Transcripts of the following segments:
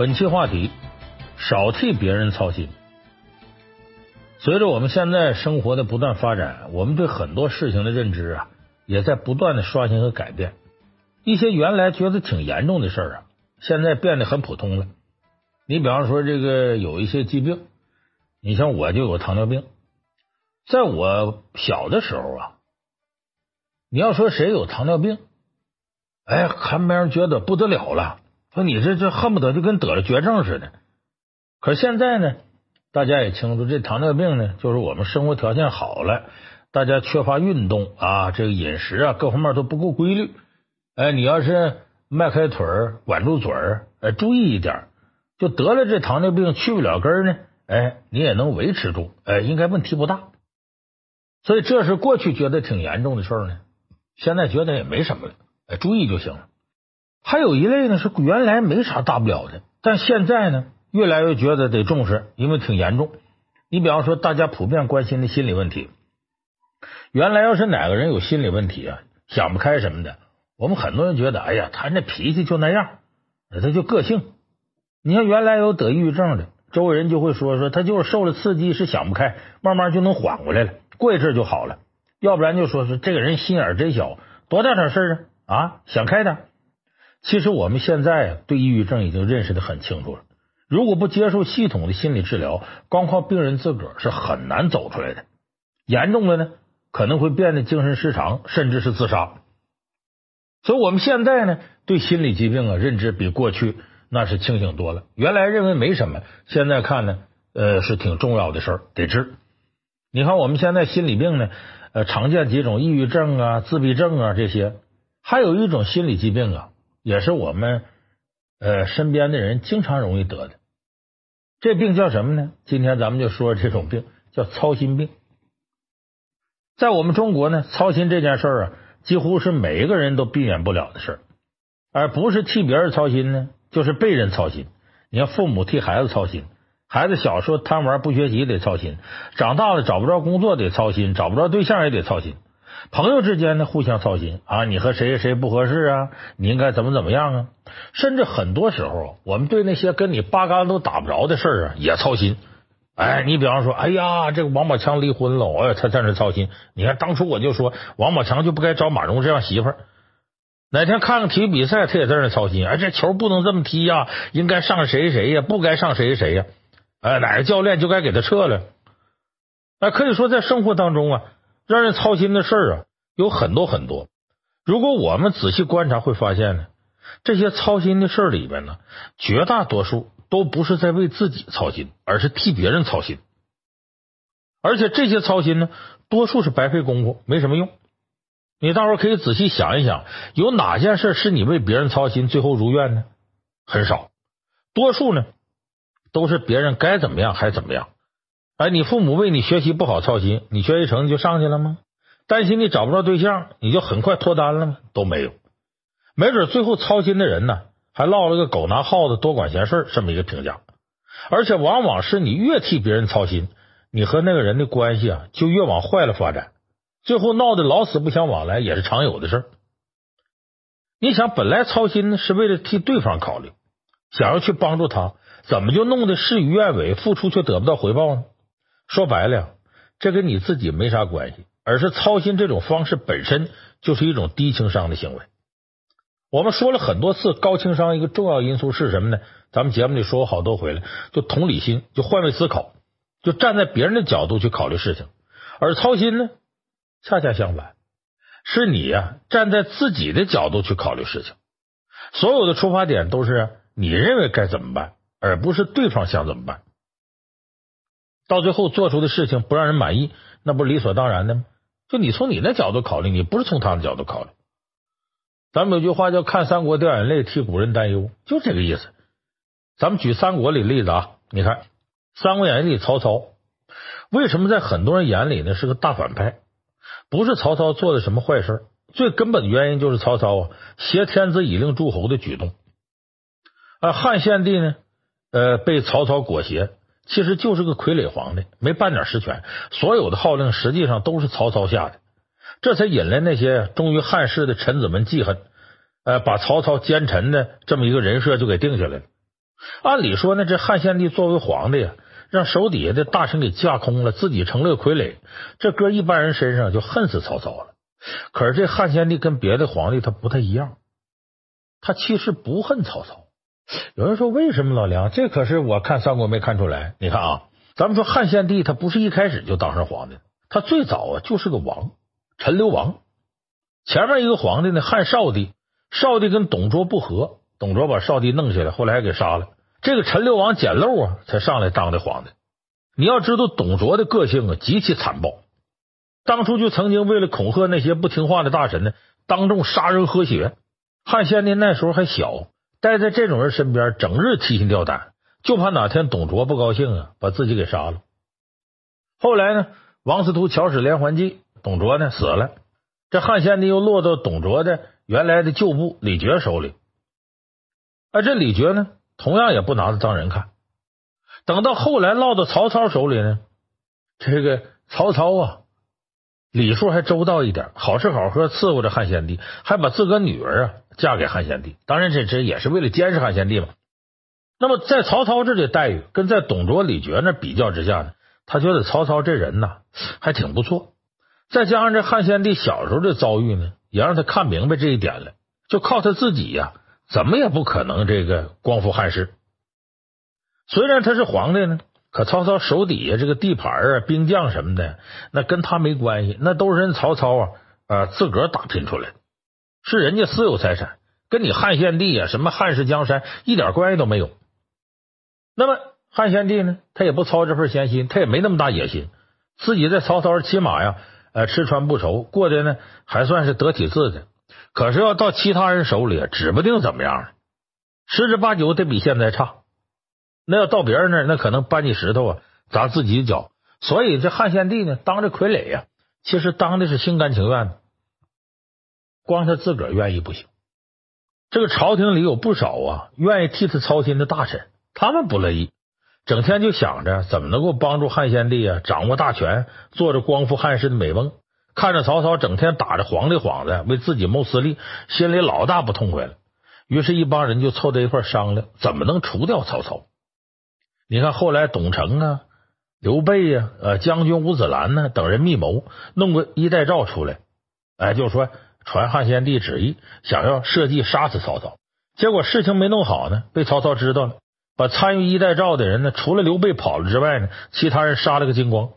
本期话题：少替别人操心。随着我们现在生活的不断发展，我们对很多事情的认知啊，也在不断的刷新和改变。一些原来觉得挺严重的事儿啊，现在变得很普通了。你比方说，这个有一些疾病，你像我就有糖尿病，在我小的时候啊，你要说谁有糖尿病，哎，还没人觉得不得了了。说你这这恨不得就跟得了绝症似的，可现在呢，大家也清楚，这糖尿病呢，就是我们生活条件好了，大家缺乏运动啊，这个饮食啊，各方面都不够规律。哎，你要是迈开腿儿，管住嘴儿，哎，注意一点，就得了这糖尿病去不了根呢，哎，你也能维持住，哎，应该问题不大。所以这是过去觉得挺严重的事儿呢，现在觉得也没什么了，哎，注意就行了。还有一类呢，是原来没啥大不了的，但现在呢，越来越觉得得重视，因为挺严重。你比方说，大家普遍关心的心理问题，原来要是哪个人有心理问题啊，想不开什么的，我们很多人觉得，哎呀，他那脾气就那样，他就个性。你像原来有得抑郁症的，周围人就会说说他就是受了刺激，是想不开，慢慢就能缓过来了，过一阵就好了。要不然就说是这个人心眼真小，多大点事啊啊，想开点。其实我们现在对抑郁症已经认识的很清楚了。如果不接受系统的心理治疗，光靠病人自个儿是很难走出来的。严重的呢，可能会变得精神失常，甚至是自杀。所以，我们现在呢，对心理疾病啊认知比过去那是清醒多了。原来认为没什么，现在看呢，呃，是挺重要的事儿，得治。你看，我们现在心理病呢，呃，常见几种抑郁症啊、自闭症啊这些，还有一种心理疾病啊。也是我们呃身边的人经常容易得的，这病叫什么呢？今天咱们就说这种病叫操心病。在我们中国呢，操心这件事儿啊，几乎是每一个人都避免不了的事儿，而不是替别人操心呢，就是被人操心。你看，父母替孩子操心，孩子小时候贪玩不学习得操心，长大了找不着工作得操心，找不着对象也得操心。朋友之间呢，互相操心啊，你和谁谁谁不合适啊？你应该怎么怎么样啊？甚至很多时候，我们对那些跟你八竿都打不着的事儿啊，也操心。哎，你比方说，哎呀，这个王宝强离婚了，哎呀，他在那操心。你看当初我就说，王宝强就不该找马蓉这样媳妇儿。哪天看个体育比赛，他也在那操心。哎，这球不能这么踢呀，应该上谁谁呀，不该上谁谁呀？哎，哪个教练就该给他撤了。哎，可以说在生活当中啊。让人操心的事儿啊，有很多很多。如果我们仔细观察，会发现呢，这些操心的事儿里边呢，绝大多数都不是在为自己操心，而是替别人操心。而且这些操心呢，多数是白费功夫，没什么用。你大伙儿可以仔细想一想，有哪件事是你为别人操心，最后如愿呢？很少，多数呢都是别人该怎么样还怎么样。哎，你父母为你学习不好操心，你学习成绩就上去了吗？担心你找不着对象，你就很快脱单了吗？都没有，没准最后操心的人呢，还落了个狗拿耗子多管闲事这么一个评价。而且往往是你越替别人操心，你和那个人的关系啊就越往坏了发展，最后闹得老死不相往来也是常有的事。你想，本来操心是为了替对方考虑，想要去帮助他，怎么就弄得事与愿违，付出却得不到回报呢？说白了，这跟你自己没啥关系，而是操心这种方式本身就是一种低情商的行为。我们说了很多次，高情商一个重要因素是什么呢？咱们节目里说过好多回了，就同理心，就换位思考，就站在别人的角度去考虑事情。而操心呢，恰恰相反，是你呀站在自己的角度去考虑事情。所有的出发点都是你认为该怎么办，而不是对方想怎么办。到最后做出的事情不让人满意，那不是理所当然的吗？就你从你的角度考虑，你不是从他的角度考虑。咱们有句话叫“看三国掉眼泪，替古人担忧”，就这个意思。咱们举三国里例子啊，你看《三国演义》里曹操，为什么在很多人眼里呢是个大反派？不是曹操做的什么坏事，最根本的原因就是曹操啊挟天子以令诸侯的举动。啊，汉献帝呢，呃，被曹操裹挟。其实就是个傀儡皇帝，没半点实权，所有的号令实际上都是曹操下的，这才引来那些忠于汉室的臣子们记恨，呃，把曹操奸臣的这么一个人设就给定下来了。按理说呢，这汉献帝作为皇帝呀，让手底下的大臣给架空了，自己成了个傀儡，这搁一般人身上就恨死曹操了。可是这汉献帝跟别的皇帝他不太一样，他其实不恨曹操。有人说为什么老梁？这可是我看三国没看出来。你看啊，咱们说汉献帝他不是一开始就当上皇帝，他最早啊就是个王，陈留王。前面一个皇帝呢，汉少帝，少帝跟董卓不和，董卓把少帝弄下来，后来还给杀了。这个陈留王捡漏啊，才上来当的皇帝。你要知道，董卓的个性啊极其残暴，当初就曾经为了恐吓那些不听话的大臣呢，当众杀人喝血。汉献帝那时候还小。待在这种人身边，整日提心吊胆，就怕哪天董卓不高兴啊，把自己给杀了。后来呢，王司徒巧使连环计，董卓呢死了，这汉献帝又落到董卓的原来的旧部李傕手里。而这李傕呢，同样也不拿他当人看。等到后来落到曹操手里呢，这个曹操啊，礼数还周到一点，好吃好喝伺候着汉献帝，还把自个女儿啊。嫁给汉献帝，当然这这也是为了监视汉献帝嘛。那么在曹操这里待遇，跟在董卓、李傕那比较之下呢，他觉得曹操这人呢还挺不错。再加上这汉献帝小时候的遭遇呢，也让他看明白这一点了。就靠他自己呀，怎么也不可能这个光复汉室。虽然他是皇帝呢，可曹操手底下这个地盘啊、兵将什么的，那跟他没关系，那都是人曹操啊啊自个儿打拼出来的。是人家私有财产，跟你汉献帝啊，什么汉室江山一点关系都没有。那么汉献帝呢，他也不操这份闲心，他也没那么大野心，自己在曹操骑马呀，呃，吃穿不愁，过得呢还算是得体自在。可是要到其他人手里，指不定怎么样，十之八九得比现在差。那要到别人那儿，那可能搬起石头啊砸自己的脚。所以这汉献帝呢，当这傀儡呀，其实当的是心甘情愿的。光他自个儿愿意不行，这个朝廷里有不少啊愿意替他操心的大臣，他们不乐意，整天就想着怎么能够帮助汉献帝啊掌握大权，做着光复汉室的美梦。看着曹操整天打着皇帝幌子为自己谋私利，心里老大不痛快了。于是，一帮人就凑在一块商量，怎么能除掉曹操。你看后来董承啊、刘备呀、呃将军吴子兰呢等人密谋，弄个衣带诏出来，哎，就说。传汉献帝旨意，想要设计杀死曹操，结果事情没弄好呢，被曹操知道了，把参与衣带诏的人呢，除了刘备跑了之外呢，其他人杀了个精光。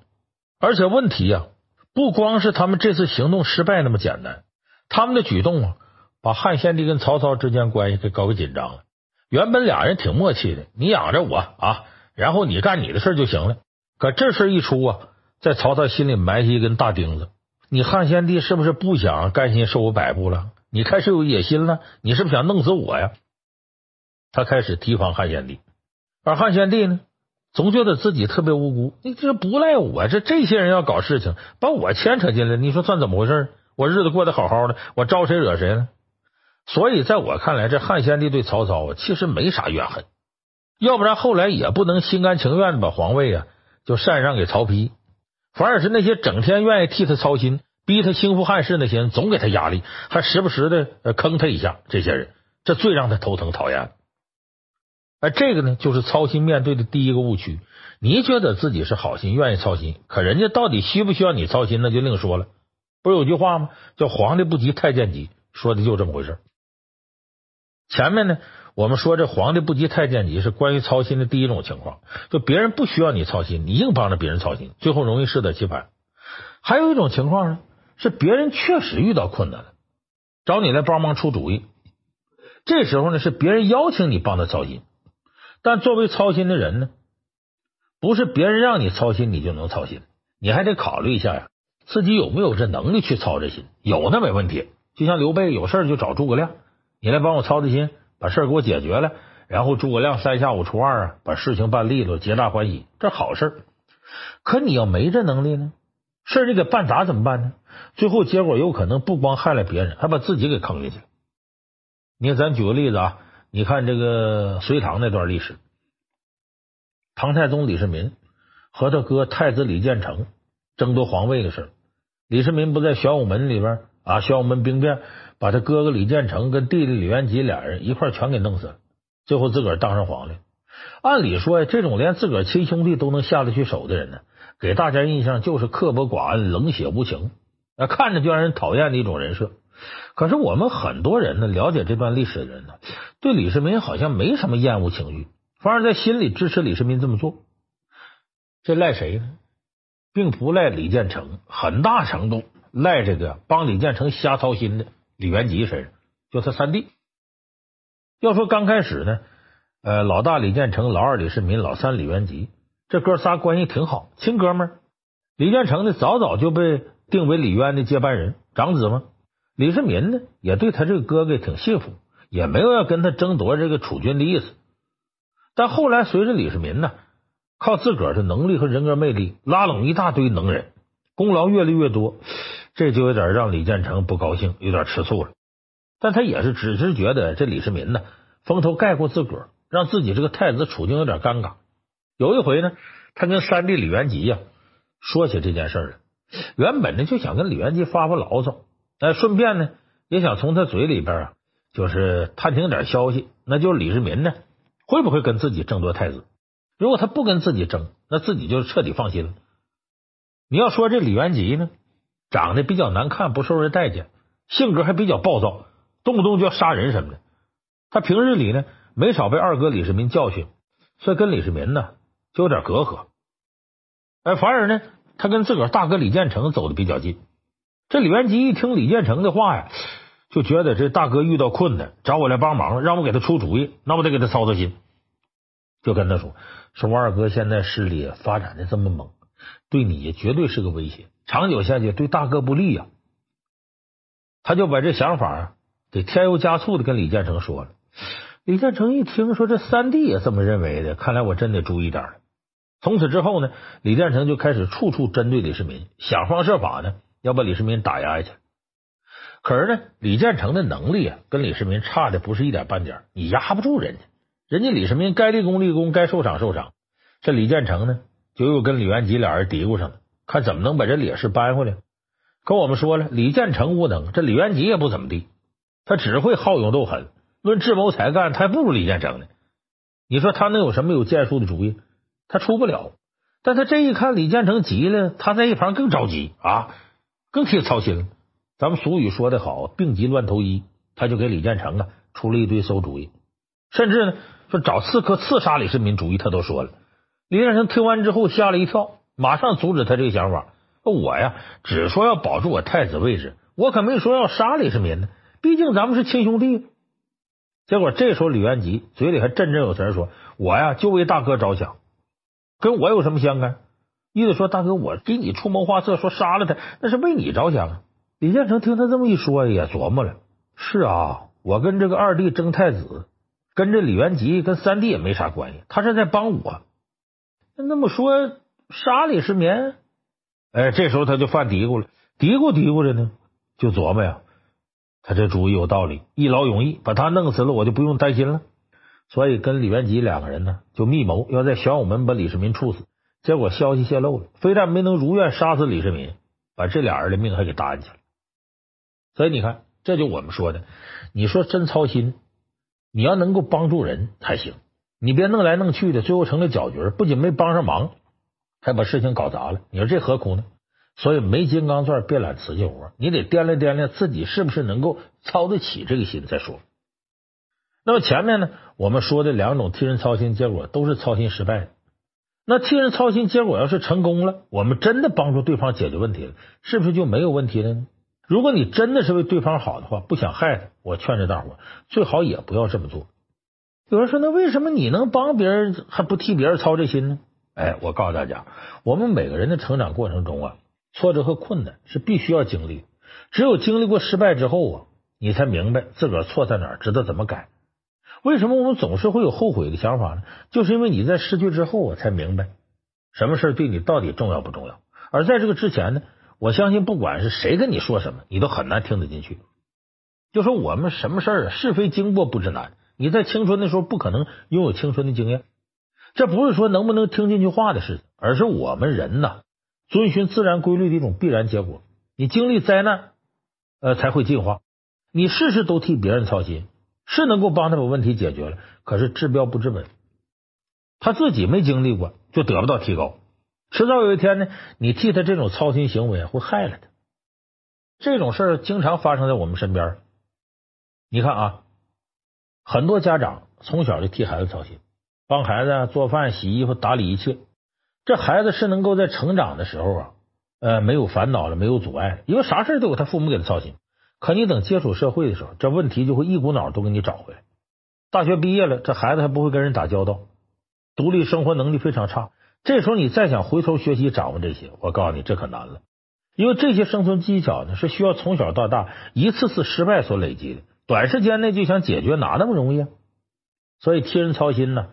而且问题呀，不光是他们这次行动失败那么简单，他们的举动啊，把汉献帝跟曹操之间关系给搞个紧张了。原本俩人挺默契的，你养着我啊，然后你干你的事就行了。可这事一出啊，在曹操心里埋下一根大钉子。你汉献帝是不是不想甘心受我摆布了？你开始有野心了？你是不是想弄死我呀？他开始提防汉献帝，而汉献帝呢，总觉得自己特别无辜。你这不赖我，这这些人要搞事情，把我牵扯进来，你说算怎么回事？我日子过得好好的，我招谁惹谁了？所以在我看来，这汉献帝对曹操啊，其实没啥怨恨，要不然后来也不能心甘情愿的把皇位啊就禅让给曹丕。反而是那些整天愿意替他操心、逼他兴复汉室那些人，总给他压力，还时不时的坑他一下。这些人，这最让他头疼讨厌。而这个呢，就是操心面对的第一个误区。你觉得自己是好心，愿意操心，可人家到底需不需要你操心，那就另说了。不是有句话吗？叫“皇帝不急太监急”，说的就这么回事。前面呢。我们说这皇帝不急太监急是关于操心的第一种情况，就别人不需要你操心，你硬帮着别人操心，最后容易适得其反。还有一种情况呢，是别人确实遇到困难了，找你来帮忙出主意，这时候呢是别人邀请你帮他操心，但作为操心的人呢，不是别人让你操心你就能操心，你还得考虑一下呀，自己有没有这能力去操这心，有那没问题。就像刘备有事就找诸葛亮，你来帮我操这心。把事儿给我解决了，然后诸葛亮三下五除二啊，把事情办利落，皆大欢喜，这好事。可你要没这能力呢，事儿你给办砸怎么办呢？最后结果有可能不光害了别人，还把自己给坑进去了。你看，咱举个例子啊，你看这个隋唐那段历史，唐太宗李世民和他哥太子李建成争夺皇位的事儿，李世民不在玄武门里边啊，玄武门兵变。把他哥哥李建成跟弟弟李元吉俩人一块全给弄死了，最后自个儿当上皇帝。按理说呀，这种连自个儿亲兄弟都能下得去手的人呢，给大家印象就是刻薄寡恩、冷血无情，啊，看着就让人讨厌的一种人设。可是我们很多人呢，了解这段历史的人呢，对李世民好像没什么厌恶情绪，反而在心里支持李世民这么做。这赖谁呢？并不赖李建成，很大程度赖这个帮李建成瞎操心的李元吉身上，就他三弟。要说刚开始呢，呃，老大李建成，老二李世民，老三李元吉，这哥仨关系挺好，亲哥们儿。李建成呢，早早就被定为李渊的接班人，长子嘛。李世民呢，也对他这个哥哥挺信服，也没有要跟他争夺这个储君的意思。但后来随着李世民呢，靠自个儿的能力和人格魅力拉拢一大堆能人，功劳越来越多，这就有点让李建成不高兴，有点吃醋了。但他也是只是觉得这李世民呢，风头盖过自个儿，让自己这个太子处境有点尴尬。有一回呢，他跟三弟李元吉呀说起这件事了，原本呢就想跟李元吉发发牢骚。哎，顺便呢，也想从他嘴里边啊，就是探听点消息。那就是李世民呢，会不会跟自己争夺太子？如果他不跟自己争，那自己就彻底放心了。你要说这李元吉呢，长得比较难看，不受人待见，性格还比较暴躁，动不动就要杀人什么的。他平日里呢，没少被二哥李世民教训，所以跟李世民呢就有点隔阂。哎，反而呢，他跟自个儿大哥李建成走的比较近。这李元吉一听李建成的话呀，就觉得这大哥遇到困难找我来帮忙，让我给他出主意，那我得给他操操心。就跟他说：“说我二哥现在势力发展的这么猛，对你绝对是个威胁，长久下去对大哥不利呀。”他就把这想法给添油加醋的跟李建成说了。李建成一听说这三弟也这么认为的，看来我真得注意点了。从此之后呢，李建成就开始处处针对李世民，想方设法呢。要把李世民打压下去，可是呢，李建成的能力啊，跟李世民差的不是一点半点，你压不住人家。人家李世民该立功立功，该受赏受赏。这李建成呢，就又跟李元吉俩人嘀咕上了，看怎么能把这劣势扳回来。可我们说了，李建成无能，这李元吉也不怎么地，他只会好勇斗狠，论智谋才干，他还不如李建成呢。你说他能有什么有建树的主意？他出不了。但他这一看李建成急了，他在一旁更着急啊。更替操心了。咱们俗语说的好，病急乱投医，他就给李建成啊出了一堆馊主意，甚至呢说找刺客刺杀李世民主意他都说了。李建成听完之后吓了一跳，马上阻止他这个想法。我呀只说要保住我太子位置，我可没说要杀李世民呢。毕竟咱们是亲兄弟。结果这时候李元吉嘴里还振振有词说：“我呀就为大哥着想，跟我有什么相干？”意思说，大哥，我给你出谋划策，说杀了他，那是为你着想。李建成听他这么一说，也琢磨了：是啊，我跟这个二弟争太子，跟这李元吉跟三弟也没啥关系，他是在帮我。那么说，杀李世民？哎，这时候他就犯嘀咕了，嘀咕嘀咕着呢，就琢磨呀，他这主意有道理，一劳永逸，把他弄死了，我就不用担心了。所以跟李元吉两个人呢，就密谋要在玄武门把李世民处死。结果消息泄露了，非但没能如愿杀死李世民，把这俩人的命还给搭进去了。所以你看，这就我们说的，你说真操心，你要能够帮助人还行，你别弄来弄去的，最后成了搅局，不仅没帮上忙，还把事情搞砸了。你说这何苦呢？所以没金刚钻别揽瓷器活，你得掂量掂量自己是不是能够操得起这个心再说。那么前面呢，我们说的两种替人操心结果都是操心失败的。那替人操心，结果要是成功了，我们真的帮助对方解决问题了，是不是就没有问题了呢？如果你真的是为对方好的话，不想害他，我劝着大伙最好也不要这么做。有人说，那为什么你能帮别人还不替别人操这心呢？哎，我告诉大家，我们每个人的成长过程中啊，挫折和困难是必须要经历，只有经历过失败之后啊，你才明白自个儿错在哪儿，知道怎么改。为什么我们总是会有后悔的想法呢？就是因为你在失去之后，我才明白什么事对你到底重要不重要。而在这个之前呢，我相信不管是谁跟你说什么，你都很难听得进去。就说我们什么事儿是非经过不知难，你在青春的时候不可能拥有青春的经验，这不是说能不能听进去话的事情，而是我们人呐，遵循自然规律的一种必然结果。你经历灾难，呃，才会进化。你事事都替别人操心。是能够帮他把问题解决了，可是治标不治本。他自己没经历过，就得不到提高。迟早有一天呢，你替他这种操心行为会害了他。这种事儿经常发生在我们身边。你看啊，很多家长从小就替孩子操心，帮孩子做饭、洗衣服、打理一切。这孩子是能够在成长的时候啊，呃，没有烦恼了，没有阻碍了，因为啥事都有他父母给他操心。可你等接触社会的时候，这问题就会一股脑都给你找回来。大学毕业了，这孩子还不会跟人打交道，独立生活能力非常差。这时候你再想回头学习掌握这些，我告诉你，这可难了。因为这些生存技巧呢，是需要从小到大一次次失败所累积的，短时间内就想解决，哪那么容易啊？所以替人操心呢，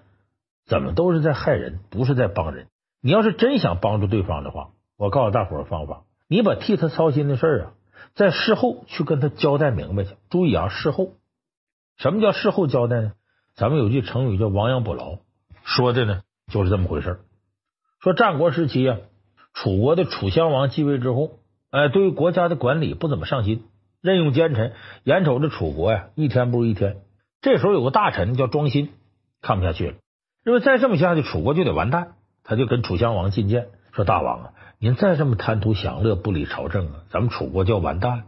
怎么都是在害人，不是在帮人。你要是真想帮助对方的话，我告诉大伙儿方法，你把替他操心的事儿啊，在事后去跟他交代明白去。注意啊，事后，什么叫事后交代呢？咱们有句成语叫亡羊补牢，说的呢就是这么回事儿。说战国时期啊，楚国的楚襄王继位之后，哎，对于国家的管理不怎么上心，任用奸臣，眼瞅着楚国呀一天不如一天。这时候有个大臣叫庄辛，看不下去了，认为再这么下去，楚国就得完蛋。他就跟楚襄王进谏，说：“大王啊，您再这么贪图享乐，不理朝政啊，咱们楚国就要完蛋。”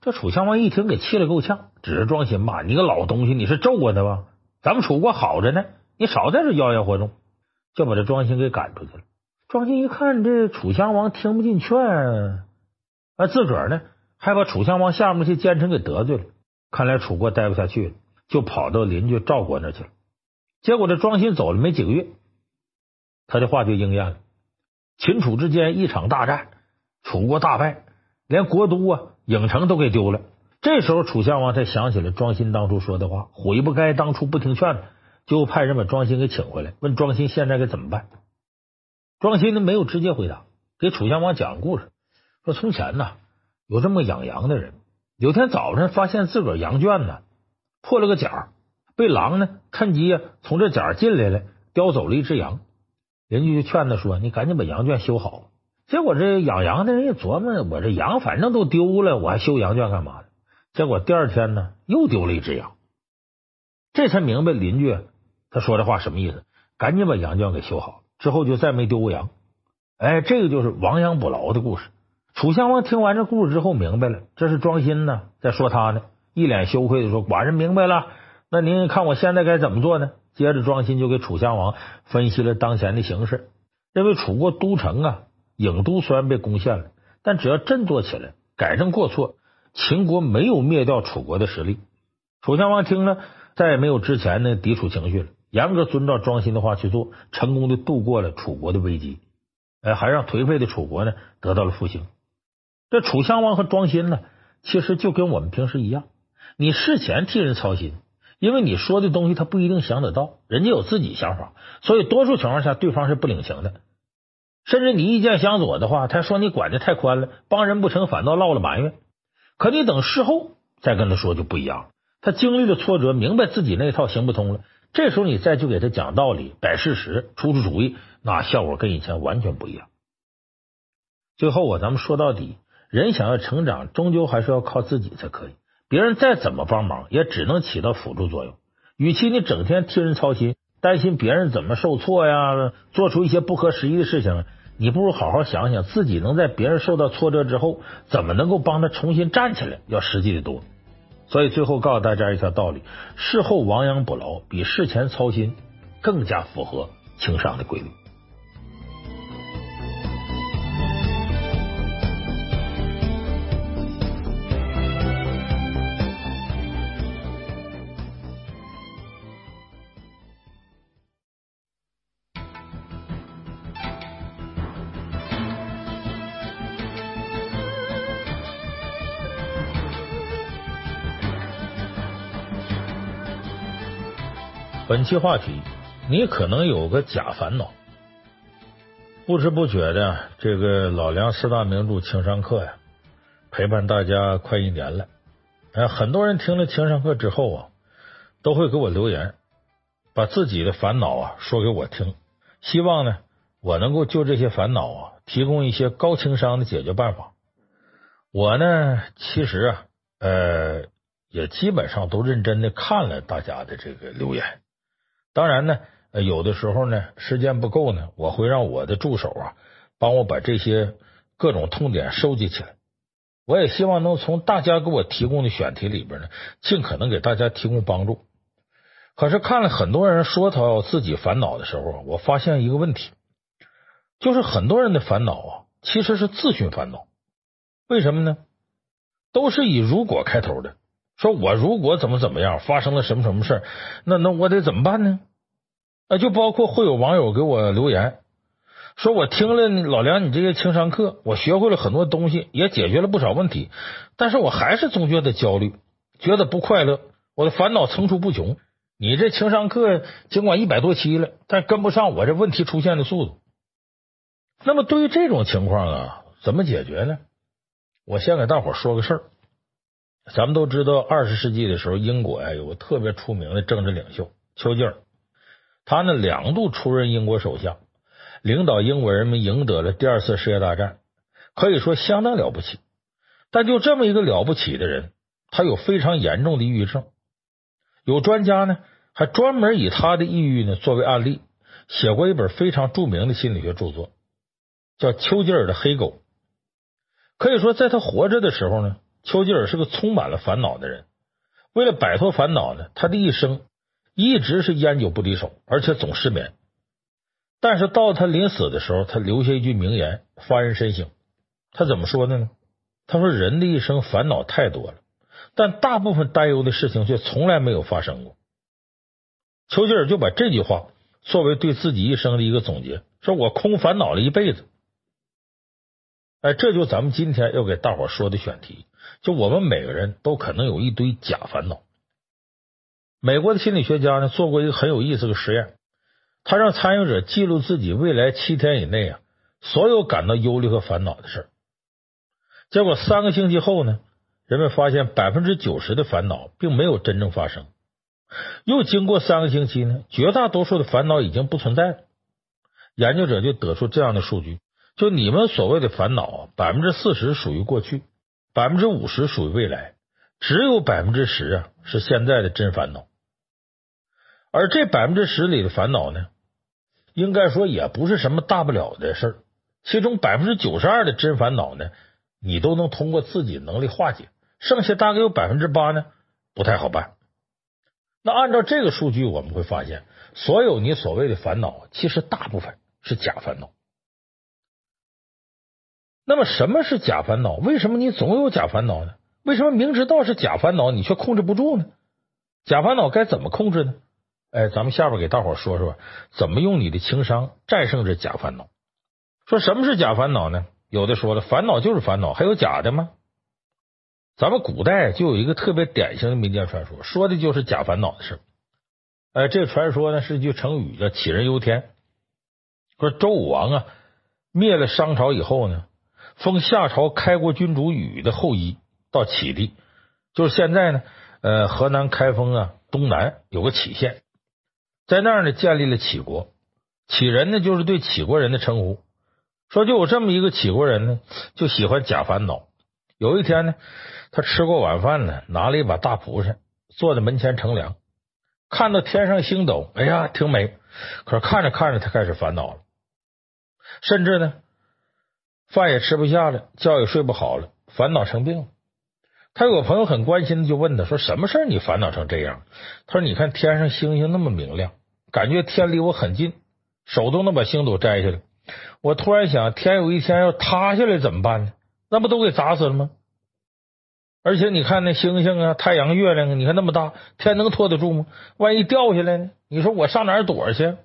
这楚襄王一听，给气了够呛，指着庄辛骂：“你个老东西，你是咒我的吧？咱们楚国好着呢，你少在这妖言惑众。”就把这庄辛给赶出去了。庄辛一看，这楚襄王听不进劝，啊，自个儿呢还把楚襄王下面那些奸臣给得罪了。看来楚国待不下去了，就跑到邻居赵国那去了。结果这庄辛走了没几个月，他的话就应验了。秦楚之间一场大战，楚国大败，连国都啊郢城都给丢了。这时候楚襄王才想起来庄辛当初说的话，悔不该当初不听劝。就派人把庄辛给请回来，问庄辛现在该怎么办。庄辛呢没有直接回答，给楚襄王讲故事，说从前呢有这么养羊的人，有天早上发现自个儿羊圈呢破了个角，被狼呢趁机啊从这角进来了，叼走了一只羊。邻居就劝他说：“你赶紧把羊圈修好。”结果这养羊的人一琢磨，我这羊反正都丢了，我还修羊圈干嘛呢？结果第二天呢又丢了一只羊，这才明白邻居。他说这话什么意思？赶紧把羊圈给修好，之后就再没丢过羊。哎，这个就是亡羊补牢的故事。楚襄王听完这故事之后明白了，这是庄辛呢在说他呢，一脸羞愧的说：“寡人明白了，那您看我现在该怎么做呢？”接着庄辛就给楚襄王分析了当前的形势，认为楚国都城啊郢都虽然被攻陷了，但只要振作起来，改正过错，秦国没有灭掉楚国的实力。楚襄王听了，再也没有之前的抵触情绪了。严格遵照庄辛的话去做，成功的度过了楚国的危机，哎，还让颓废的楚国呢得到了复兴。这楚襄王和庄辛呢，其实就跟我们平时一样，你事前替人操心，因为你说的东西他不一定想得到，人家有自己想法，所以多数情况下对方是不领情的。甚至你意见相左的话，他说你管的太宽了，帮人不成反倒落了埋怨。可你等事后再跟他说就不一样，他经历了挫折，明白自己那套行不通了。这时候你再去给他讲道理、摆事实、出出主意，那效果跟以前完全不一样。最后啊，咱们说到底，人想要成长，终究还是要靠自己才可以。别人再怎么帮忙，也只能起到辅助作用。与其你整天替人操心，担心别人怎么受挫呀，做出一些不合时宜的事情，你不如好好想想自己能在别人受到挫折之后，怎么能够帮他重新站起来，要实际的多。所以最后告诉大家一条道理：事后亡羊补牢比事前操心更加符合情商的规律。本期话题，你可能有个假烦恼。不知不觉的，这个老梁四大名著情商课呀，陪伴大家快一年了。哎，很多人听了情商课之后啊，都会给我留言，把自己的烦恼啊说给我听，希望呢，我能够就这些烦恼啊，提供一些高情商的解决办法。我呢，其实啊，呃，也基本上都认真的看了大家的这个留言。当然呢，有的时候呢，时间不够呢，我会让我的助手啊，帮我把这些各种痛点收集起来。我也希望能从大家给我提供的选题里边呢，尽可能给大家提供帮助。可是看了很多人说他自己烦恼的时候，我发现一个问题，就是很多人的烦恼啊，其实是自寻烦恼。为什么呢？都是以“如果”开头的，说我如果怎么怎么样，发生了什么什么事，那那我得怎么办呢？啊，就包括会有网友给我留言。说我听了老梁你这些情商课，我学会了很多东西，也解决了不少问题，但是我还是总觉得焦虑，觉得不快乐，我的烦恼层出不穷。你这情商课尽管一百多期了，但跟不上我这问题出现的速度。那么对于这种情况啊，怎么解决呢？我先给大伙说个事儿。咱们都知道，二十世纪的时候，英国呀有个特别出名的政治领袖丘吉尔，他呢两度出任英国首相。领导英国人民赢得了第二次世界大战，可以说相当了不起。但就这么一个了不起的人，他有非常严重的抑郁症。有专家呢，还专门以他的抑郁呢作为案例，写过一本非常著名的心理学著作，叫《丘吉尔的黑狗》。可以说，在他活着的时候呢，丘吉尔是个充满了烦恼的人。为了摆脱烦恼呢，他的一生一直是烟酒不离手，而且总失眠。但是到他临死的时候，他留下一句名言，发人深省。他怎么说的呢？他说：“人的一生烦恼太多了，但大部分担忧的事情却从来没有发生过。”丘吉尔就把这句话作为对自己一生的一个总结，说：“我空烦恼了一辈子。”哎，这就咱们今天要给大伙说的选题，就我们每个人都可能有一堆假烦恼。美国的心理学家呢，做过一个很有意思的实验。他让参与者记录自己未来七天以内啊，所有感到忧虑和烦恼的事。结果三个星期后呢，人们发现百分之九十的烦恼并没有真正发生。又经过三个星期呢，绝大多数的烦恼已经不存在了。研究者就得出这样的数据：就你们所谓的烦恼啊，百分之四十属于过去，百分之五十属于未来，只有百分之十啊是现在的真烦恼。而这百分之十里的烦恼呢，应该说也不是什么大不了的事儿，其中百分之九十二的真烦恼呢，你都能通过自己能力化解，剩下大概有百分之八呢，不太好办。那按照这个数据，我们会发现，所有你所谓的烦恼，其实大部分是假烦恼。那么什么是假烦恼？为什么你总有假烦恼呢？为什么明知道是假烦恼，你却控制不住呢？假烦恼该怎么控制呢？哎，咱们下边给大伙说说怎么用你的情商战胜这假烦恼。说什么是假烦恼呢？有的说了，烦恼就是烦恼，还有假的吗？咱们古代就有一个特别典型的民间传说，说的就是假烦恼的事。哎，这个传说呢是一句成语，叫杞人忧天。说周武王啊灭了商朝以后呢，封夏朝开国君主禹的后裔到杞地，就是现在呢呃河南开封啊东南有个杞县。在那儿呢，建立了杞国。杞人呢，就是对杞国人的称呼。说就有这么一个杞国人呢，就喜欢假烦恼。有一天呢，他吃过晚饭呢，拿了一把大蒲扇，坐在门前乘凉，看到天上星斗，哎呀，挺美。可是看着看着，他开始烦恼了，甚至呢，饭也吃不下了，觉也睡不好了，烦恼成病了。他有个朋友很关心的就问他说：“什么事儿你烦恼成这样？”他说：“你看天上星星那么明亮，感觉天离我很近，手都能把星斗摘下来。我突然想，天有一天要塌下来怎么办呢？那不都给砸死了吗？而且你看那星星啊，太阳、月亮啊，你看那么大，天能拖得住吗？万一掉下来呢？你说我上哪儿躲去？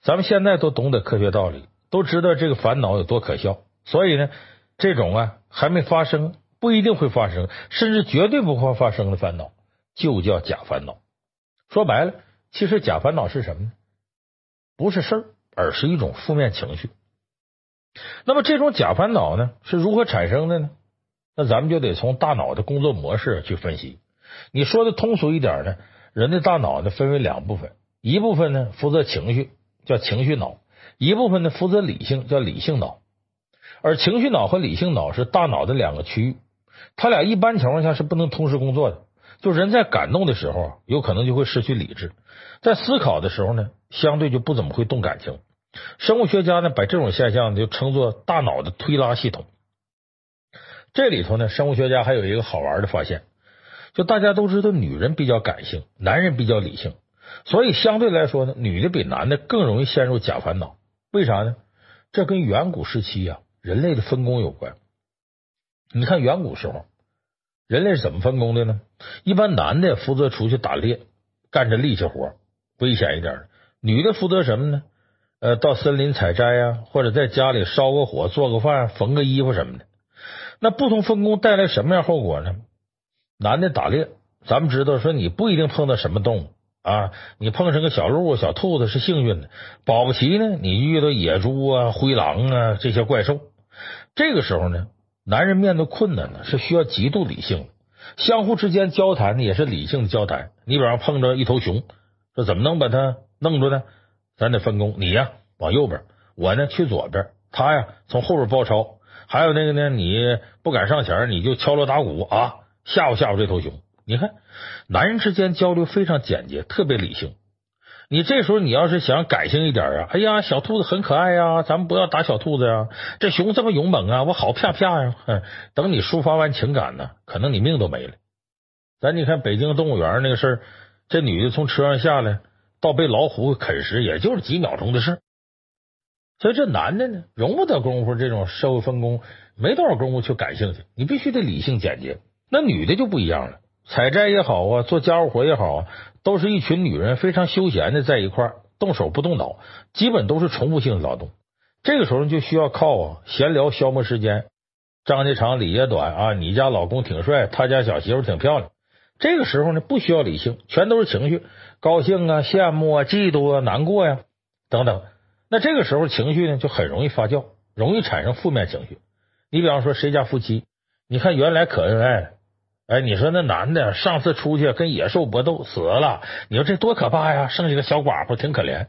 咱们现在都懂得科学道理，都知道这个烦恼有多可笑，所以呢，这种啊还没发生。”不一定会发生，甚至绝对不会发生的烦恼，就叫假烦恼。说白了，其实假烦恼是什么呢？不是事儿，而是一种负面情绪。那么这种假烦恼呢，是如何产生的呢？那咱们就得从大脑的工作模式去分析。你说的通俗一点呢，人的大脑呢分为两部分，一部分呢负责情绪，叫情绪脑；一部分呢负责理性，叫理性脑。而情绪脑和理性脑是大脑的两个区域。他俩一般情况下是不能同时工作的，就人在感动的时候，有可能就会失去理智；在思考的时候呢，相对就不怎么会动感情。生物学家呢，把这种现象就称作大脑的推拉系统。这里头呢，生物学家还有一个好玩的发现，就大家都知道，女人比较感性，男人比较理性，所以相对来说呢，女的比男的更容易陷入假烦恼。为啥呢？这跟远古时期啊，人类的分工有关。你看远古时候，人类是怎么分工的呢？一般男的负责出去打猎，干着力气活，危险一点；女的负责什么呢？呃，到森林采摘呀，或者在家里烧个火、做个饭、缝个衣服什么的。那不同分工带来什么样后果呢？男的打猎，咱们知道说你不一定碰到什么动物啊，你碰上个小鹿、小兔子是幸运的，保不齐呢，你遇到野猪啊、灰狼啊这些怪兽。这个时候呢，男人面对困难呢是需要极度理性的，相互之间交谈呢也是理性的交谈。你比方碰着一头熊，说怎么能把它弄住呢？咱得分工，你呀往右边，我呢去左边，他呀从后边包抄。还有那个呢，你不敢上前，你就敲锣打鼓啊，吓唬吓唬这头熊。你看，男人之间交流非常简洁，特别理性。你这时候你要是想感性一点啊，哎呀，小兔子很可爱呀，咱们不要打小兔子呀。这熊这么勇猛啊，我好啪啪呀。哼等你抒发完情感呢，可能你命都没了。咱你看北京动物园那个事儿，这女的从车上下来，到被老虎啃食，也就是几秒钟的事。所以这男的呢，容不得功夫这种社会分工，没多少功夫去感兴趣。你必须得理性简洁。那女的就不一样了，采摘也好啊，做家务活也好啊，都是一群女人非常休闲的在一块儿，动手不动脑，基本都是重复性的劳动。这个时候就需要靠啊闲聊消磨时间。张家长李家短啊，你家老公挺帅，他家小媳妇挺漂亮。这个时候呢，不需要理性，全都是情绪，高兴啊、羡慕啊、嫉妒啊、难过呀、等等。那这个时候情绪呢就很容易发酵，容易产生负面情绪。你比方说谁家夫妻，你看原来可恩爱，哎，你说那男的上次出去跟野兽搏斗死了，你说这多可怕呀！剩下个小寡妇挺可怜。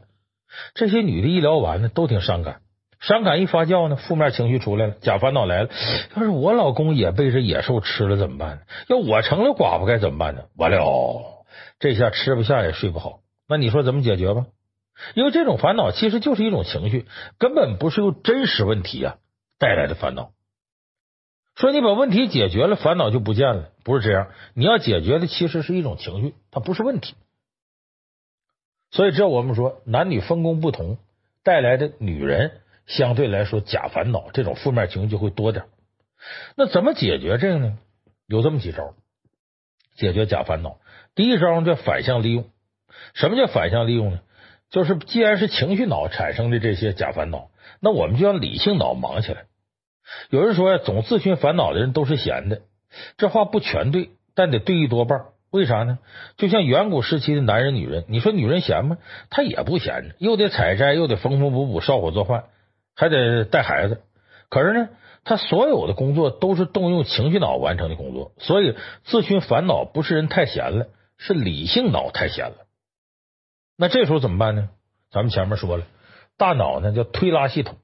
这些女的一聊完呢，都挺伤感，伤感一发酵呢，负面情绪出来了，假烦恼来了。要是我老公也被这野兽吃了怎么办？要我成了寡妇该怎么办呢？完了，这下吃不下也睡不好。那你说怎么解决吧？因为这种烦恼其实就是一种情绪，根本不是由真实问题啊带来的烦恼。说你把问题解决了，烦恼就不见了，不是这样。你要解决的其实是一种情绪，它不是问题。所以这我们说男女分工不同带来的女人相对来说假烦恼这种负面情绪就会多点。那怎么解决这个呢？有这么几招解决假烦恼。第一招叫反向利用。什么叫反向利用呢？就是，既然是情绪脑产生的这些假烦恼，那我们就让理性脑忙起来。有人说呀，总自寻烦恼的人都是闲的，这话不全对，但得对一多半。为啥呢？就像远古时期的男人、女人，你说女人闲吗？她也不闲着，又得采摘，又得缝缝补补、烧火做饭，还得带孩子。可是呢，她所有的工作都是动用情绪脑完成的工作，所以自寻烦恼不是人太闲了，是理性脑太闲了。那这时候怎么办呢？咱们前面说了，大脑呢叫推拉系统，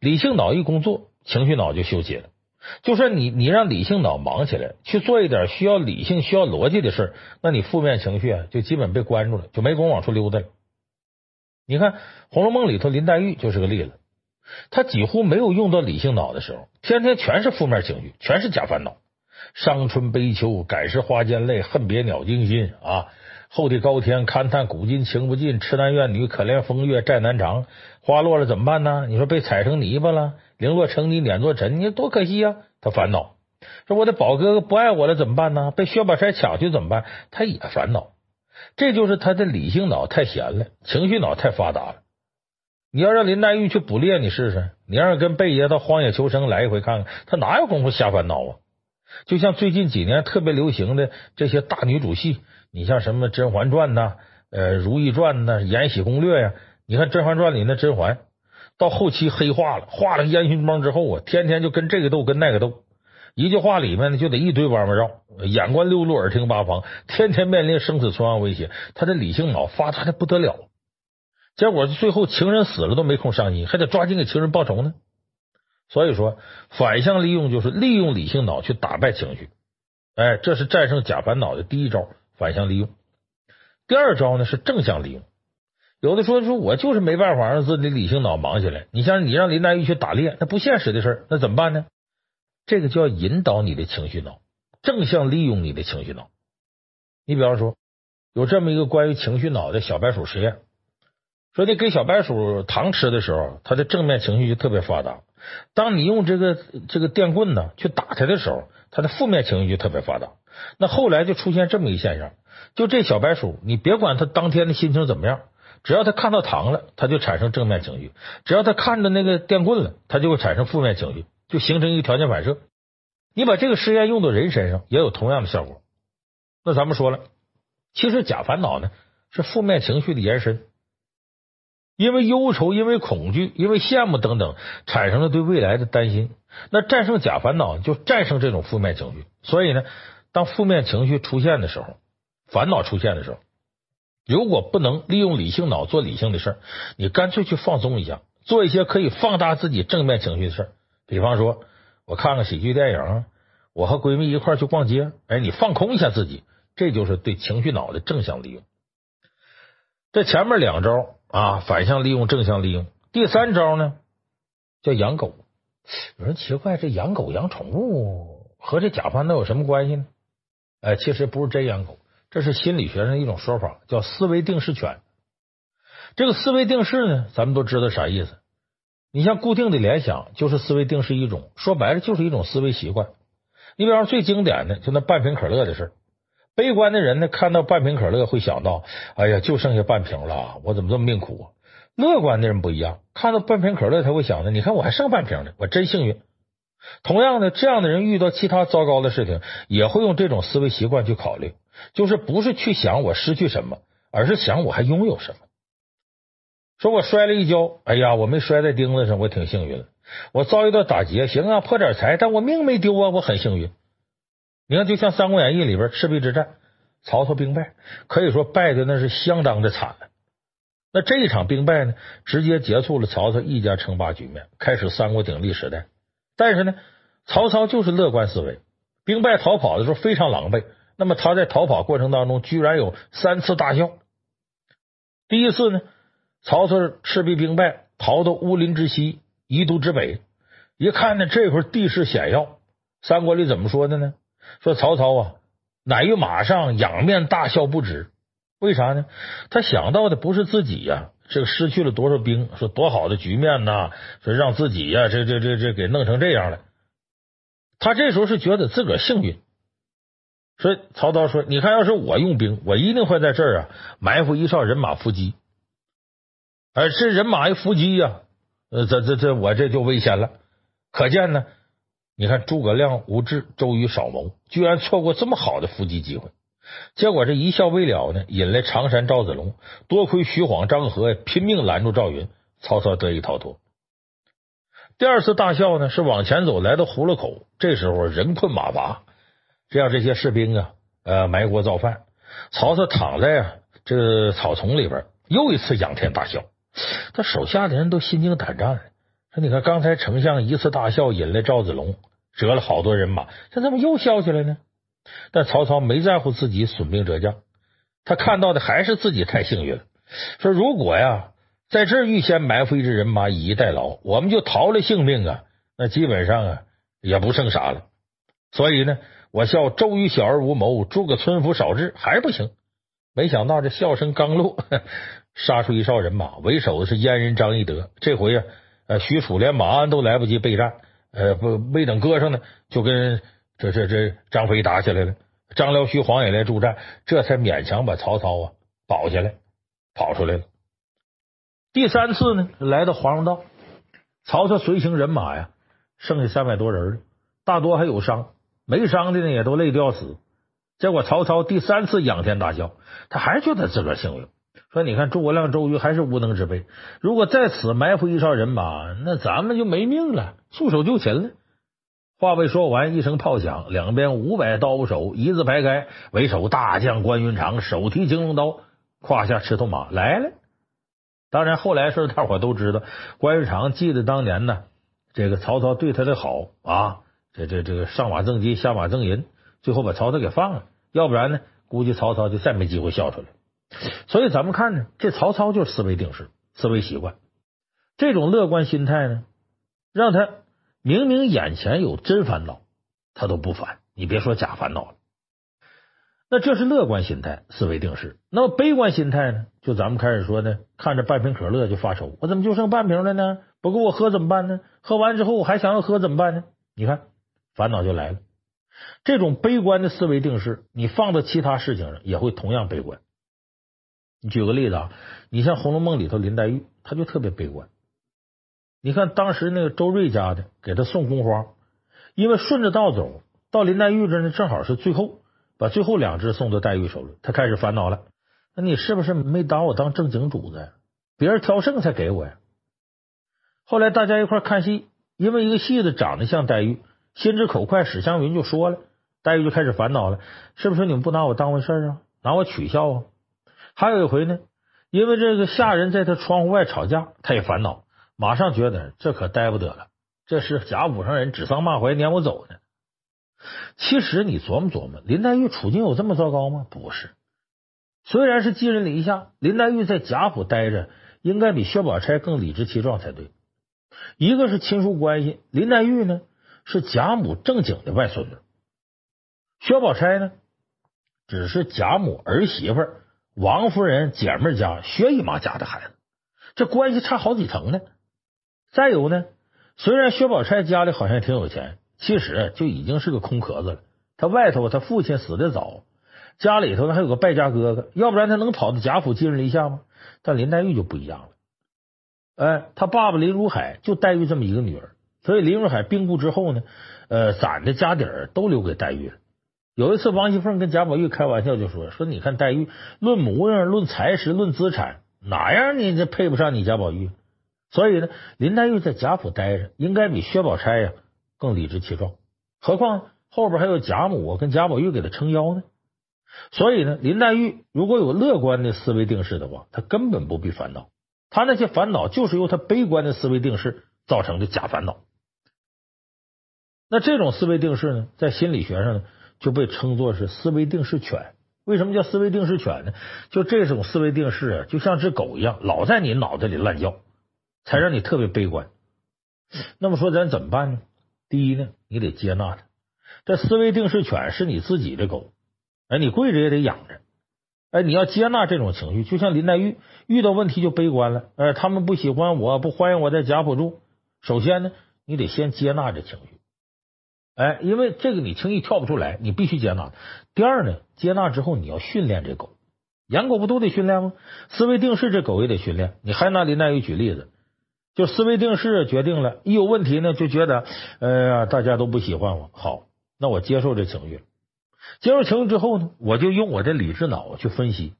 理性脑一工作，情绪脑就休息了。就说你你让理性脑忙起来，去做一点需要理性、需要逻辑的事，那你负面情绪啊就基本被关住了，就没工夫往出溜达了。你看《红楼梦》里头林黛玉就是个例子，她几乎没有用到理性脑的时候，天天全是负面情绪，全是假烦恼，伤春悲秋，感时花间泪，恨别鸟惊心啊。后地高天，勘探古今情不尽；痴男怨女，可怜风月债难偿。花落了怎么办呢？你说被踩成泥巴了，零落成泥碾作尘，你说多可惜呀！他烦恼。说我的宝哥哥不爱我了怎么办呢？被薛宝钗抢去怎么办？他也烦恼。这就是他的理性脑太闲了，情绪脑太发达了。你要让林黛玉去捕猎，你试试；你让人跟贝爷到荒野求生来一回看看，他哪有功夫瞎烦恼啊？就像最近几年特别流行的这些大女主戏。你像什么《甄嬛传》呐，呃，《如懿传》呐，《延禧攻略》呀？你看《甄嬛传》里那甄嬛，到后期黑化了，化了烟熏妆之后啊，天天就跟这个斗，跟那个斗，一句话里面呢就得一堆弯弯绕，眼观六路，耳听八方，天天面临生死存亡威胁，他的理性脑发达的不得了，结果最后情人死了都没空伤心，还得抓紧给情人报仇呢。所以说，反向利用就是利用理性脑去打败情绪。哎，这是战胜假烦恼的第一招，反向利用。第二招呢是正向利用。有的说说我就是没办法让自己理性脑忙起来。你像你让林黛玉去打猎，那不现实的事儿，那怎么办呢？这个就要引导你的情绪脑，正向利用你的情绪脑。你比方说，有这么一个关于情绪脑的小白鼠实验。说你给小白鼠糖吃的时候，它的正面情绪就特别发达；当你用这个这个电棍呢去打它的时候，它的负面情绪就特别发达。那后来就出现这么一现象：就这小白鼠，你别管它当天的心情怎么样，只要他看到糖了，他就产生正面情绪；只要他看着那个电棍了，他就会产生负面情绪，就形成一个条件反射。你把这个实验用到人身上，也有同样的效果。那咱们说了，其实假烦恼呢是负面情绪的延伸。因为忧愁、因为恐惧、因为羡慕等等，产生了对未来的担心。那战胜假烦恼，就战胜这种负面情绪。所以呢，当负面情绪出现的时候，烦恼出现的时候，如果不能利用理性脑做理性的事儿，你干脆去放松一下，做一些可以放大自己正面情绪的事儿。比方说，我看看喜剧电影，我和闺蜜一块儿去逛街。哎，你放空一下自己，这就是对情绪脑的正向利用。这前面两招。啊，反向利用，正向利用。第三招呢，叫养狗。有人奇怪，这养狗养宠物和这假烦恼有什么关系呢？哎，其实不是真养狗，这是心理学上一种说法，叫思维定势权。这个思维定势呢，咱们都知道啥意思。你像固定的联想，就是思维定势一种，说白了就是一种思维习惯。你比方说最经典的，就那半瓶可乐的事儿。悲观的人呢，看到半瓶可乐会想到：“哎呀，就剩下半瓶了，我怎么这么命苦啊？”乐观的人不一样，看到半瓶可乐他会想着：“你看我还剩半瓶呢，我真幸运。”同样的，这样的人遇到其他糟糕的事情，也会用这种思维习惯去考虑，就是不是去想我失去什么，而是想我还拥有什么。说我摔了一跤，哎呀，我没摔在钉子上，我挺幸运的。我遭遇到打劫，行啊，破点财，但我命没丢啊，我很幸运。你看，就像《三国演义》里边赤壁之战，曹操兵败，可以说败的那是相当的惨。那这一场兵败呢，直接结束了曹操一家称霸局面，开始三国鼎立时代。但是呢，曹操就是乐观思维，兵败逃跑的时候非常狼狈。那么他在逃跑过程当中，居然有三次大笑。第一次呢，曹操赤壁兵败，逃到乌林之西，夷都之北，一看呢，这会儿地势险要，三国里怎么说的呢？说曹操啊，乃于马上仰面大笑不止。为啥呢？他想到的不是自己呀，这个失去了多少兵，说多好的局面呐，说让自己呀，这这这这给弄成这样了。他这时候是觉得自个儿幸运。说曹操说：“你看，要是我用兵，我一定会在这儿啊埋伏一哨人马伏击。而这人马一伏击呀，呃，这这这我这就危险了。可见呢。”你看诸葛亮无智，周瑜少谋，居然错过这么好的伏击机会。结果这一笑未了呢，引来常山赵子龙，多亏徐晃、张合拼命拦住赵云，曹操得以逃脱。第二次大笑呢，是往前走，来到葫芦口，这时候人困马乏，这样这些士兵啊，呃，埋锅造饭。曹操躺在啊这草丛里边，又一次仰天大笑，他手下的人都心惊胆战。说你看，刚才丞相一次大笑引来赵子龙，折了好多人马，他怎么又笑起来呢？但曹操没在乎自己损兵折将，他看到的还是自己太幸运了。说如果呀，在这儿预先埋伏一支人马以逸待劳，我们就逃了性命啊，那基本上啊也不剩啥了。所以呢，我笑周瑜小而无谋，诸葛村夫少智，还是不行。没想到这笑声刚落，杀出一哨人马，为首的是燕人张翼德。这回呀。呃，许褚连马鞍都来不及备战，呃，不没等搁上呢，就跟这这这张飞打起来了。张辽、徐晃也来助战，这才勉强把曹操啊保下来，跑出来了。第三次呢，来到黄龙道，曹操随行人马呀，剩下三百多人，大多还有伤，没伤的呢也都累得要死。结果曹操第三次仰天大笑，他还觉得自个儿幸运。说，你看诸葛亮、周瑜还是无能之辈。如果在此埋伏一哨人马，那咱们就没命了，束手就擒了。话未说完，一声炮响，两边五百刀手一字排开，为首大将关云长手提青龙刀，胯下赤兔马来了。当然，后来事大伙都知道，关云长记得当年呢，这个曹操对他的好啊，这这这个上马赠金，下马赠银，最后把曹操给放了。要不然呢，估计曹操就再没机会笑出来。所以咱们看呢，这曹操就是思维定式、思维习惯，这种乐观心态呢，让他明明眼前有真烦恼，他都不烦。你别说假烦恼了。那这是乐观心态，思维定式。那么悲观心态呢？就咱们开始说呢，看着半瓶可乐就发愁，我怎么就剩半瓶了呢？不够我喝怎么办呢？喝完之后我还想要喝怎么办呢？你看，烦恼就来了。这种悲观的思维定式，你放到其他事情上也会同样悲观。你举个例子啊，你像《红楼梦》里头林黛玉，她就特别悲观。你看当时那个周瑞家的给她送宫花，因为顺着道走到林黛玉这呢，正好是最后，把最后两只送到黛玉手里，她开始烦恼了。那你是不是没当我当正经主子呀？别人挑剩才给我呀。后来大家一块看戏，因为一个戏子长得像黛玉，心直口快，史湘云就说了，黛玉就开始烦恼了，是不是你们不拿我当回事啊？拿我取笑啊？还有一回呢，因为这个下人在他窗户外吵架，他也烦恼，马上觉得这可待不得了，这是贾府上人指桑骂槐撵我走呢。其实你琢磨琢磨，林黛玉处境有这么糟糕吗？不是，虽然是寄人篱下，林黛玉在贾府待着，应该比薛宝钗更理直气壮才对。一个是亲属关系，林黛玉呢是贾母正经的外孙女，薛宝钗呢只是贾母儿媳妇。王夫人姐妹家薛姨妈家的孩子，这关系差好几层呢。再有呢，虽然薛宝钗家里好像挺有钱，其实就已经是个空壳子了。他外头他父亲死的早，家里头还有个败家哥哥，要不然他能跑到贾府寄人篱下吗？但林黛玉就不一样了。哎，他爸爸林如海就黛玉这么一个女儿，所以林如海病故之后呢，呃，攒的家底儿都留给黛玉了。有一次，王熙凤跟贾宝玉开玩笑就说：“说你看黛玉，论模样、论才识、论资产，哪样你这配不上你贾宝玉？所以呢，林黛玉在贾府待着，应该比薛宝钗呀更理直气壮。何况后边还有贾母跟贾宝玉给她撑腰呢。所以呢，林黛玉如果有乐观的思维定式的话，她根本不必烦恼。她那些烦恼就是由她悲观的思维定式造成的假烦恼。那这种思维定式呢，在心理学上呢？”就被称作是思维定式犬。为什么叫思维定式犬呢？就这种思维定式啊，就像只狗一样，老在你脑袋里乱叫，才让你特别悲观。那么说咱怎么办呢？第一呢，你得接纳它。这思维定式犬是你自己的狗，哎，你跪着也得养着。哎，你要接纳这种情绪，就像林黛玉遇到问题就悲观了。哎，他们不喜欢我，不欢迎我在贾府住。首先呢，你得先接纳这情绪。哎，因为这个你轻易跳不出来，你必须接纳。第二呢，接纳之后你要训练这狗，养狗不都得训练吗？思维定式这狗也得训练。你还拿林黛玉举例子，就思维定式决定了，一有问题呢，就觉得哎呀，大家都不喜欢我。好，那我接受这情绪，接受情绪之后呢，我就用我的理智脑去分析，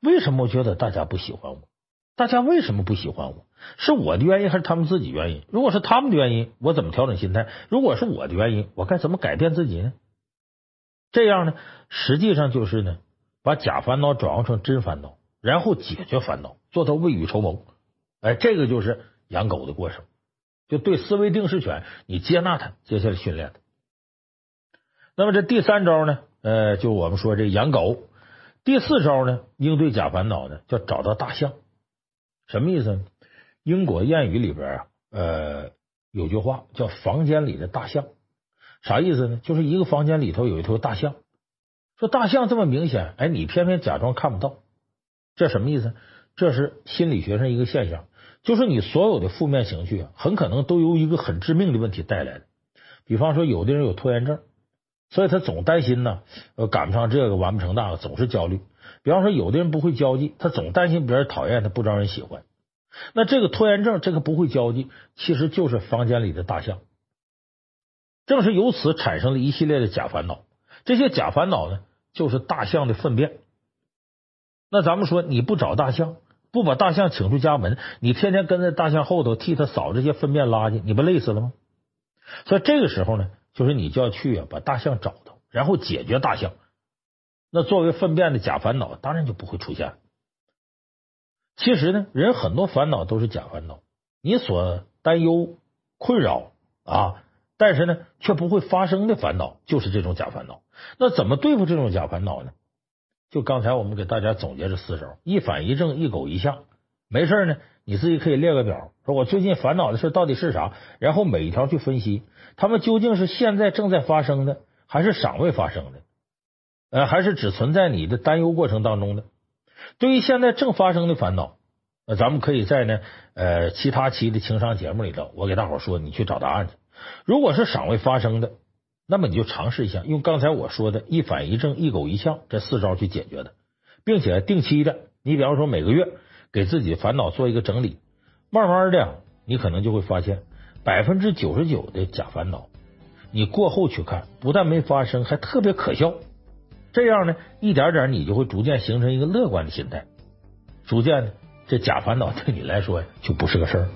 为什么我觉得大家不喜欢我？大家为什么不喜欢我？是我的原因还是他们自己原因？如果是他们的原因，我怎么调整心态？如果是我的原因，我该怎么改变自己呢？这样呢，实际上就是呢，把假烦恼转化成真烦恼，然后解决烦恼，做到未雨绸缪。哎，这个就是养狗的过程。就对思维定势犬，你接纳它，接下来训练它。那么这第三招呢？呃，就我们说这养狗。第四招呢，应对假烦恼呢，叫找到大象。什么意思呢？英国谚语里边啊，呃，有句话叫“房间里的大象”，啥意思呢？就是一个房间里头有一头大象，说大象这么明显，哎，你偏偏假装看不到，这什么意思？这是心理学上一个现象，就是你所有的负面情绪啊，很可能都由一个很致命的问题带来的。比方说，有的人有拖延症，所以他总担心呢，呃，赶不上这个，完不成那个，总是焦虑。比方说，有的人不会交际，他总担心别人讨厌他，不招人喜欢。那这个拖延症，这个不会交际，其实就是房间里的大象。正是由此产生了一系列的假烦恼。这些假烦恼呢，就是大象的粪便。那咱们说，你不找大象，不把大象请出家门，你天天跟在大象后头替他扫这些粪便垃圾，你不累死了吗？所以这个时候呢，就是你就要去啊，把大象找到，然后解决大象。那作为粪便的假烦恼，当然就不会出现了。其实呢，人很多烦恼都是假烦恼。你所担忧、困扰啊，但是呢，却不会发生的烦恼，就是这种假烦恼。那怎么对付这种假烦恼呢？就刚才我们给大家总结这四招：一反一正，一苟一相。没事呢，你自己可以列个表，说我最近烦恼的事到底是啥，然后每一条去分析，他们究竟是现在正在发生的，还是尚未发生的？呃，还是只存在你的担忧过程当中的？对于现在正发生的烦恼，呃，咱们可以在呢呃其他期的情商节目里头，我给大伙说，你去找答案去。如果是尚未发生的，那么你就尝试一下，用刚才我说的一反一正、一苟一相这四招去解决的，并且定期的，你比方说每个月给自己烦恼做一个整理，慢慢的，你可能就会发现百分之九十九的假烦恼，你过后去看，不但没发生，还特别可笑。这样呢，一点点你就会逐渐形成一个乐观的心态，逐渐呢，这假烦恼对你来说呀就不是个事儿。